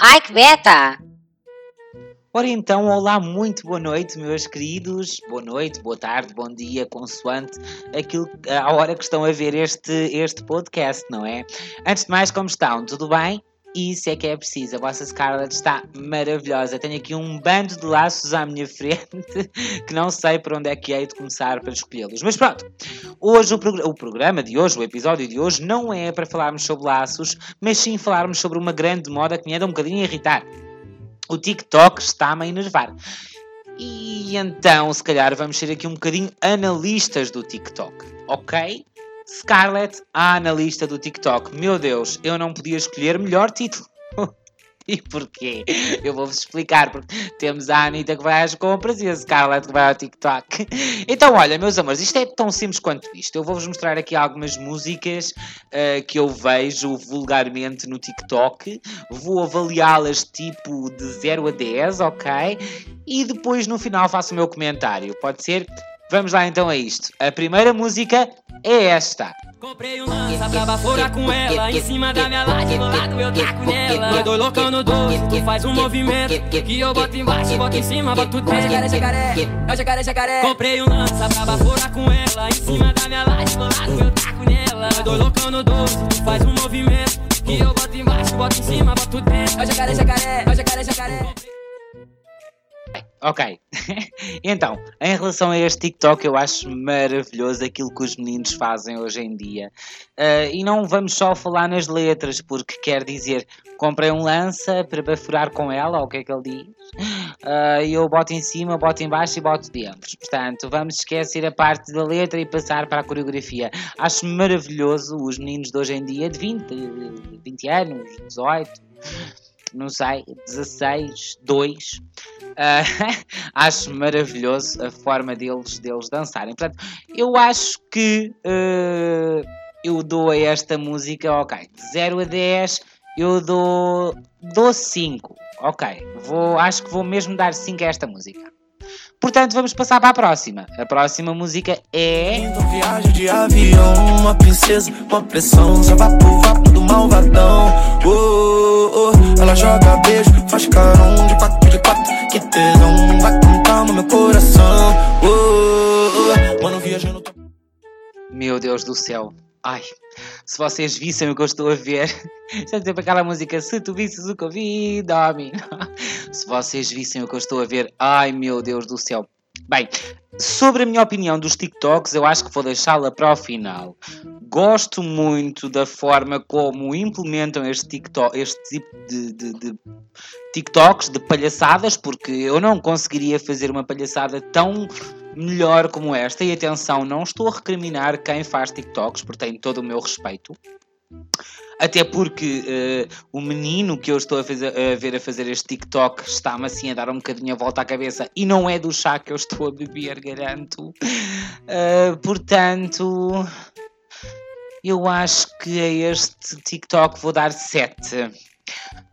Ai que beta! Ora então, olá, muito boa noite, meus queridos. Boa noite, boa tarde, bom dia, consoante aquilo, a hora que estão a ver este, este podcast, não é? Antes de mais, como estão? Tudo bem? Isso é que é preciso. A vossa Scarlett está maravilhosa. Tenho aqui um bando de laços à minha frente que não sei por onde é que hei de começar para escolhê-los. Mas pronto, hoje o, prog o, programa de hoje, o episódio de hoje, não é para falarmos sobre laços, mas sim falarmos sobre uma grande moda que me anda um bocadinho a irritar. O TikTok está-me a enervar. E então, se calhar, vamos ser aqui um bocadinho analistas do TikTok, ok? Scarlett, a analista do TikTok. Meu Deus, eu não podia escolher melhor título. E porquê? Eu vou-vos explicar, porque temos a Anitta que vai às compras e a Scarlett que vai ao TikTok. Então, olha, meus amores, isto é tão simples quanto isto. Eu vou-vos mostrar aqui algumas músicas uh, que eu vejo vulgarmente no TikTok. Vou avaliá-las tipo de 0 a 10, ok? E depois no final faço o meu comentário. Pode ser? Vamos lá então a isto. A primeira música é esta. Comprei um lança pra baforar com ela. Em cima da minha laje, do lado eu taco nela. Eu dou loucão no doce, tu faz um movimento. Que eu boto embaixo, boto em cima, boto dentro É jacaré, jacaré, é jacaré, jacaré Comprei um lança pra baforar com ela. Em cima da minha laje, do lado eu taco nela. Eu dou loucão no doce, tu faz um movimento. Que eu boto embaixo, boto em cima, boto dentro É jacaré, jacaré, é jacaré, jacaré Ok. então, em relação a este TikTok, eu acho maravilhoso aquilo que os meninos fazem hoje em dia. Uh, e não vamos só falar nas letras, porque quer dizer, comprei um lança para bafurar com ela, ou o que é que ele diz? Uh, eu boto em cima, boto em baixo e boto dentro. Portanto, vamos esquecer a parte da letra e passar para a coreografia. Acho maravilhoso os meninos de hoje em dia, de 20, 20 anos, 18 não sei, 16, 2. Uh, acho maravilhoso a forma deles, deles dançarem. Portanto, eu acho que uh, eu dou a esta música, ok, de 0 a 10, eu dou, dou 5. Ok, vou, acho que vou mesmo dar 5 a esta música. Portanto, vamos passar para a próxima. A próxima música é. Viagem de avião, uma princesa, uma pressão, só vapo, vapo do malvadão. Oh, oh, oh. Ela joga beijo, faz carão de quatro de quatro, que tesão, vai no meu coração. Oh, Mano, viajando. Meu Deus do céu. Ai, se vocês vissem o que eu estou a ver, sempre aquela música, se tu visses o que eu vi, dorme. Se vocês vissem o que eu estou a ver, ai meu Deus do céu. Bem, sobre a minha opinião dos TikToks, eu acho que vou deixá-la para o final. Gosto muito da forma como implementam este, TikTok, este tipo de, de, de TikToks, de palhaçadas, porque eu não conseguiria fazer uma palhaçada tão melhor como esta. E atenção, não estou a recriminar quem faz TikToks, porque tem todo o meu respeito. Até porque uh, o menino que eu estou a, fazer, a, ver a fazer este TikTok está-me assim a dar um bocadinho a volta à cabeça e não é do chá que eu estou a beber, garanto. Uh, portanto, eu acho que a este TikTok vou dar 7.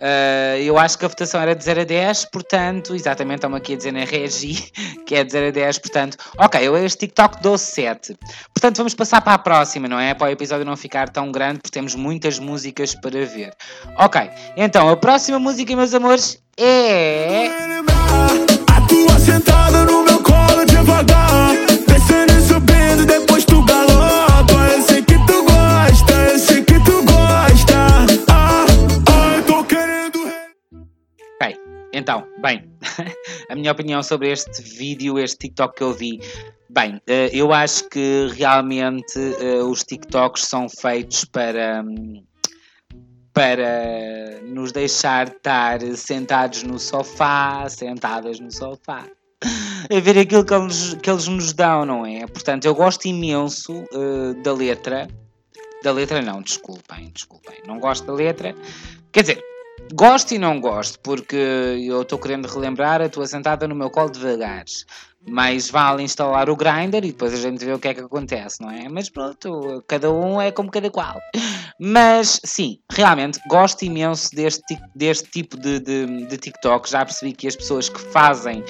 Uh, eu acho que a votação era de 0 a 10, portanto, exatamente, estamos aqui a dizer na Regi que é de 0 a 10, portanto, ok, eu este TikTok dou 7. Portanto, vamos passar para a próxima, não é? Para o episódio não ficar tão grande, porque temos muitas músicas para ver. Ok, então a próxima música, meus amores, é. A tua sentada no bem, a minha opinião sobre este vídeo, este TikTok que eu vi. Bem, eh, eu acho que realmente eh, os TikToks são feitos para. hum, para nos deixar estar sentados no sofá, sentadas no sofá, a ver aquilo que eles, que eles nos dão, não é? Portanto, eu gosto imenso eh, da letra. Da letra não, desculpem, desculpem. Não gosto da letra. Quer dizer, gosto e não gosto, porque eu estou querendo relembrar a tua sentada no meu colo devagar. Mais vale instalar o grinder e depois a gente vê o que é que acontece, não é? Mas pronto, cada um é como cada qual. Mas sim, realmente gosto imenso deste, deste tipo de, de, de TikTok. Já percebi que as pessoas que fazem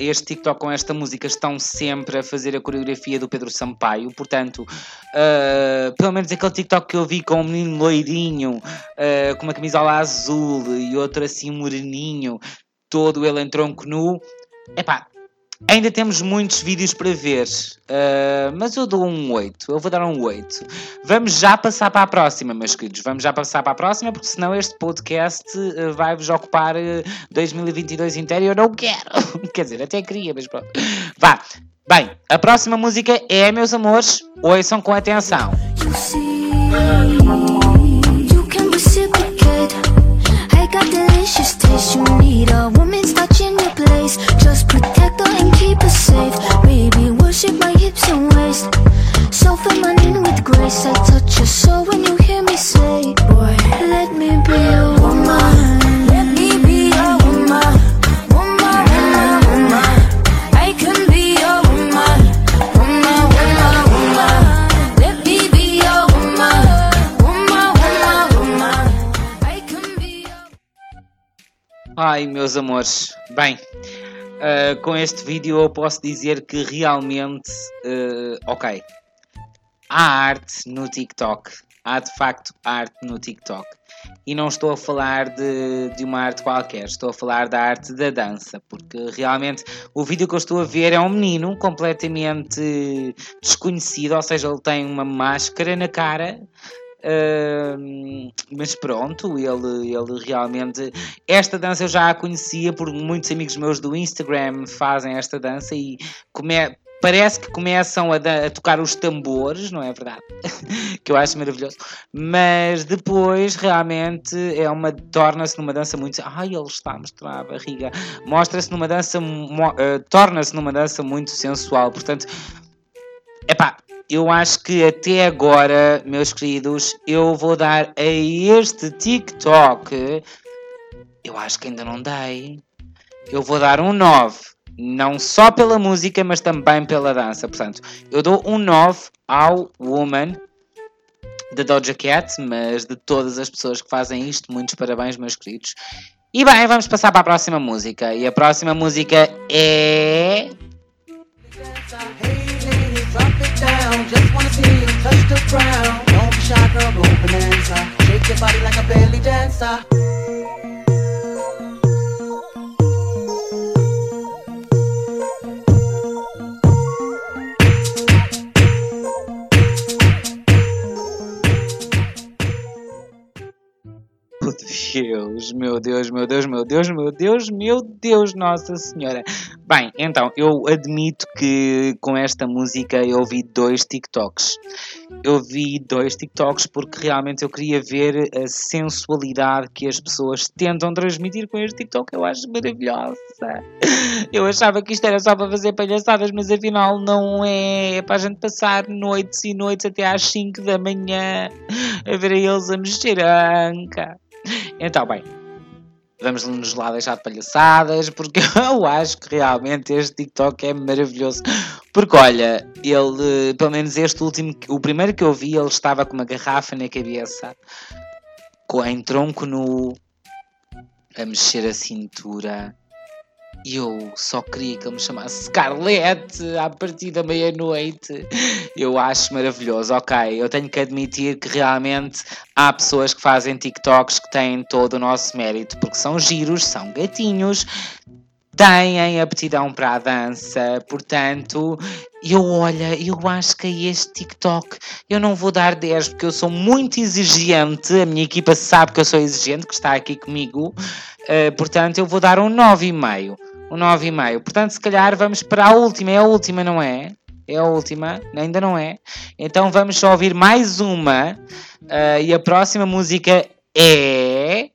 este TikTok com esta música estão sempre a fazer a coreografia do Pedro Sampaio, portanto, uh, pelo menos aquele TikTok que eu vi com um menino loirinho, uh, com uma camisola azul e outro assim moreninho, todo ele em tronco nu, epá, Ainda temos muitos vídeos para ver, uh, mas eu dou um 8. Eu vou dar um 8. Vamos já passar para a próxima, meus queridos. Vamos já passar para a próxima, porque senão este podcast uh, vai-vos ocupar uh, 2022 inteiro e eu não quero. Quer dizer, até queria, mas pronto. Vá. Bem, a próxima música é, meus amores, ouçam com atenção. You Ai, meus amores. Bem, uh, com este vídeo eu posso dizer que realmente, uh, ok, há arte no TikTok. Há de facto arte no TikTok. E não estou a falar de, de uma arte qualquer, estou a falar da arte da dança, porque realmente o vídeo que eu estou a ver é um menino completamente desconhecido, ou seja, ele tem uma máscara na cara, Mas pronto, ele, ele realmente. Esta dança eu já a conhecia, por muitos amigos meus do Instagram fazem esta dança e come, parece que começam a, a, tocar os tambores, não é verdade? que eu acho maravilhoso. Mas depois realmente é uma torna-se numa dança muito. Ai, ele está a mostrar a barriga. Mostra-se numa dança. Uh, torna-se numa dança muito sensual. Portanto, epá, eu acho que até agora, meus queridos, eu vou dar a este TikTok. Eu acho que ainda não dei. Eu vou dar um 9. Não só pela música, mas também pela dança. Portanto, eu dou um 9 ao Woman da Doja Cat, mas de todas as pessoas que fazem isto, muitos parabéns, meus queridos. E bem, vamos passar para a próxima música. E a próxima música é. 싸 meu Deus, meu Deus, meu Deus, meu Deus, meu Deus, Nossa Senhora. Bem, então, eu admito que com esta música eu vi dois TikToks. Eu vi dois TikToks porque realmente eu queria ver a sensualidade que as pessoas tentam transmitir com este TikTok. Eu acho maravilhosa. Eu achava que isto era só para fazer palhaçadas, mas afinal não é. É para a gente passar noites e noites até às 5 da manhã a ver eles a mexer a anca. Então, bem, vamos nos lá deixar de palhaçadas, porque eu acho que realmente este TikTok é maravilhoso. Porque olha, ele, pelo menos este último, o primeiro que eu vi, ele estava com uma garrafa na cabeça, com em tronco nu, a mexer a cintura eu só queria que ele me chamasse Scarlett a partir da meia-noite. Eu acho maravilhoso. Ok, eu tenho que admitir que realmente há pessoas que fazem TikToks que têm todo o nosso mérito, porque são giros, são gatinhos, têm aptidão para a dança, portanto, eu olha, eu acho que a este TikTok eu não vou dar 10 porque eu sou muito exigente, a minha equipa sabe que eu sou exigente, que está aqui comigo, uh, portanto eu vou dar um 9,5 um 9,5. Portanto, se calhar vamos para a última. É a última, não é? É a última, ainda não é. Então vamos só ouvir mais uma. Uh, e a próxima música é.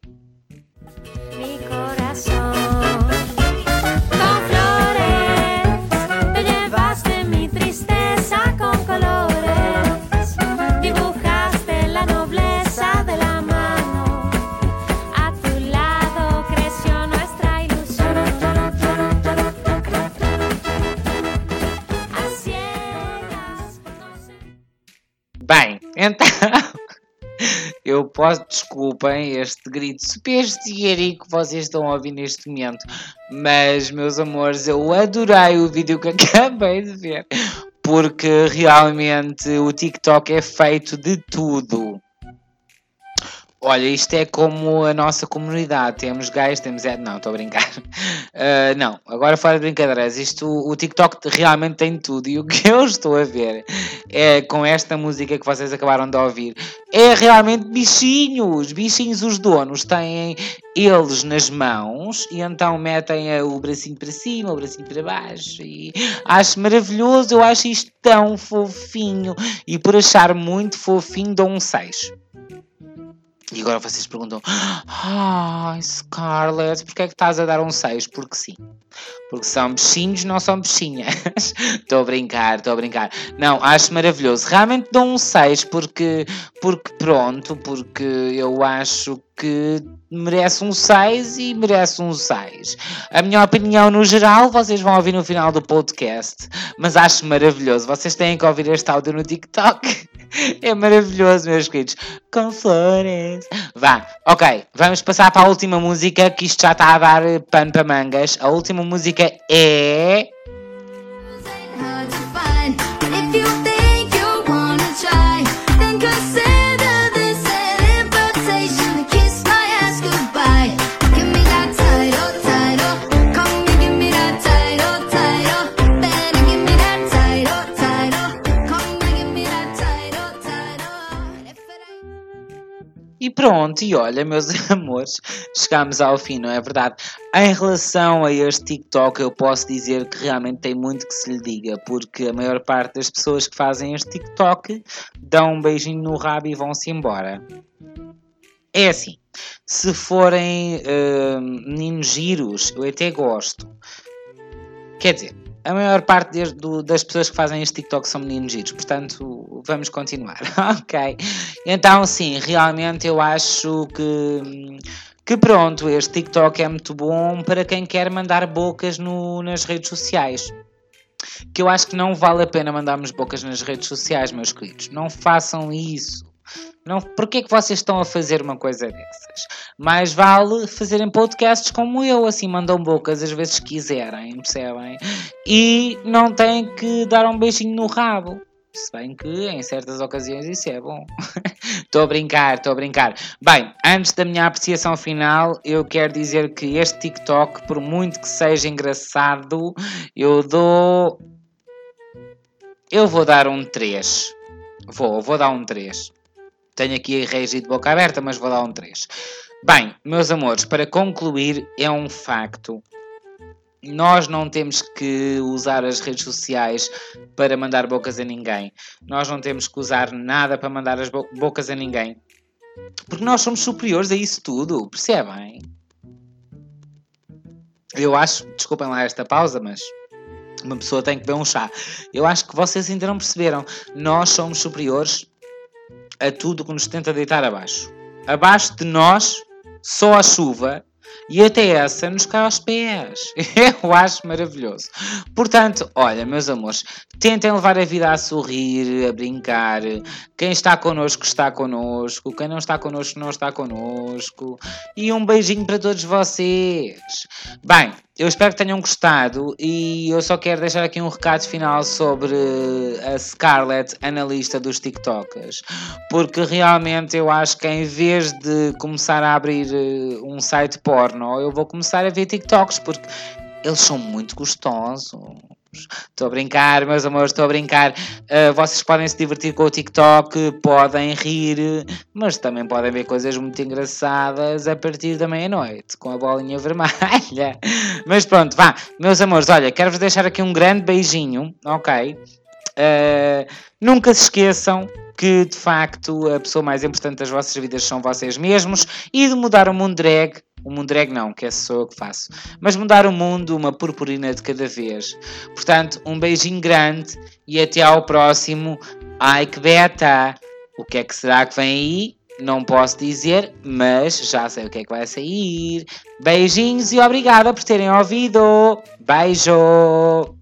Eu posso, desculpem este grito supersticerico que vocês estão a ouvir neste momento, mas meus amores, eu adorei o vídeo que acabei de ver, porque realmente o TikTok é feito de tudo. Olha, isto é como a nossa comunidade. Temos gays, temos. Não, estou a brincar. Uh, não, agora fora de brincadeiras. Isto, o TikTok realmente tem tudo. E o que eu estou a ver é com esta música que vocês acabaram de ouvir. É realmente bichinhos. Bichinhos, os donos têm eles nas mãos e então metem o bracinho para cima, o bracinho para baixo. E acho maravilhoso. Eu acho isto tão fofinho. E por achar muito fofinho, dou um 6. E agora vocês perguntam: Ah, Scarlett, porquê é que estás a dar um 6? Porque sim. Porque são bichinhos, não são bichinhas. Estou a brincar, estou a brincar. Não, acho maravilhoso. Realmente dou um 6 porque, porque pronto, porque eu acho que merece um 6 e merece um 6. A minha opinião no geral vocês vão ouvir no final do podcast, mas acho maravilhoso. Vocês têm que ouvir este áudio no TikTok. É maravilhoso, meus queridos. Com flores. Vá, ok. Vamos passar para a última música, que isto já está a dar pano para mangas. A última música é. Pronto, e olha, meus amores, chegamos ao fim, não é verdade? Em relação a este TikTok, eu posso dizer que realmente tem muito que se lhe diga, porque a maior parte das pessoas que fazem este TikTok dão um beijinho no rabo e vão-se embora. É assim, se forem uh, meninos giros, eu até gosto. Quer dizer, a maior parte de, do, das pessoas que fazem este TikTok são meninos giros, portanto vamos continuar, ok? Então sim, realmente eu acho que, que pronto, este TikTok é muito bom para quem quer mandar bocas no, nas redes sociais. Que eu acho que não vale a pena mandarmos bocas nas redes sociais, meus queridos. Não façam isso. Não, porquê que vocês estão a fazer uma coisa dessas? Mais vale fazerem podcasts como eu, assim mandam bocas às vezes quiserem, percebem? E não têm que dar um beijinho no rabo. Se bem que em certas ocasiões isso é bom. Estou a brincar, estou a brincar. Bem, antes da minha apreciação final, eu quero dizer que este TikTok, por muito que seja engraçado, eu dou. Eu vou dar um 3. Vou, vou dar um 3. Tenho aqui a regi de boca aberta, mas vou dar um 3. Bem, meus amores, para concluir, é um facto. Nós não temos que usar as redes sociais para mandar bocas a ninguém. Nós não temos que usar nada para mandar as bo bocas a ninguém. Porque nós somos superiores a isso tudo, percebem? Eu acho, desculpem lá esta pausa, mas uma pessoa tem que beber um chá. Eu acho que vocês ainda não perceberam. Nós somos superiores a tudo que nos tenta deitar abaixo. Abaixo de nós, só a chuva e até essa nos cai aos pés. Eu acho maravilhoso. Portanto, olha, meus amores, tentem levar a vida a sorrir, a brincar. Quem está connosco, está connosco. Quem não está connosco, não está connosco. E um beijinho para todos vocês. Bem, eu espero que tenham gostado e eu só quero deixar aqui um recado final sobre a Scarlett, analista dos TikTokers, porque realmente eu acho que em vez de começar a abrir eh, um site porno, eu vou começar a ver TikToks, porque eles são muito gostosos. Estou a brincar, meus amores, estou a brincar. Uh, vocês podem se divertir com o TikTok, podem rir, mas também podem ver coisas muito engraçadas a partir da meia-noite, com a bolinha vermelha. Mas pronto, vá, meus amores, olha, quero-vos deixar aqui um grande beijinho, ok? Uh, nunca se esqueçam que de facto a pessoa mais importante das vossas vidas são vocês mesmos e de mudar o mundo drag o mundo drag não, que é só eu que faço. Mas mudar o mundo uma purpurina de cada vez. Portanto, um beijinho grande e até ao próximo. Ai que beta! O que é que será que vem aí? Não posso dizer, mas já sei o que é que vai sair. Beijinhos e obrigada por terem ouvido. Beijo!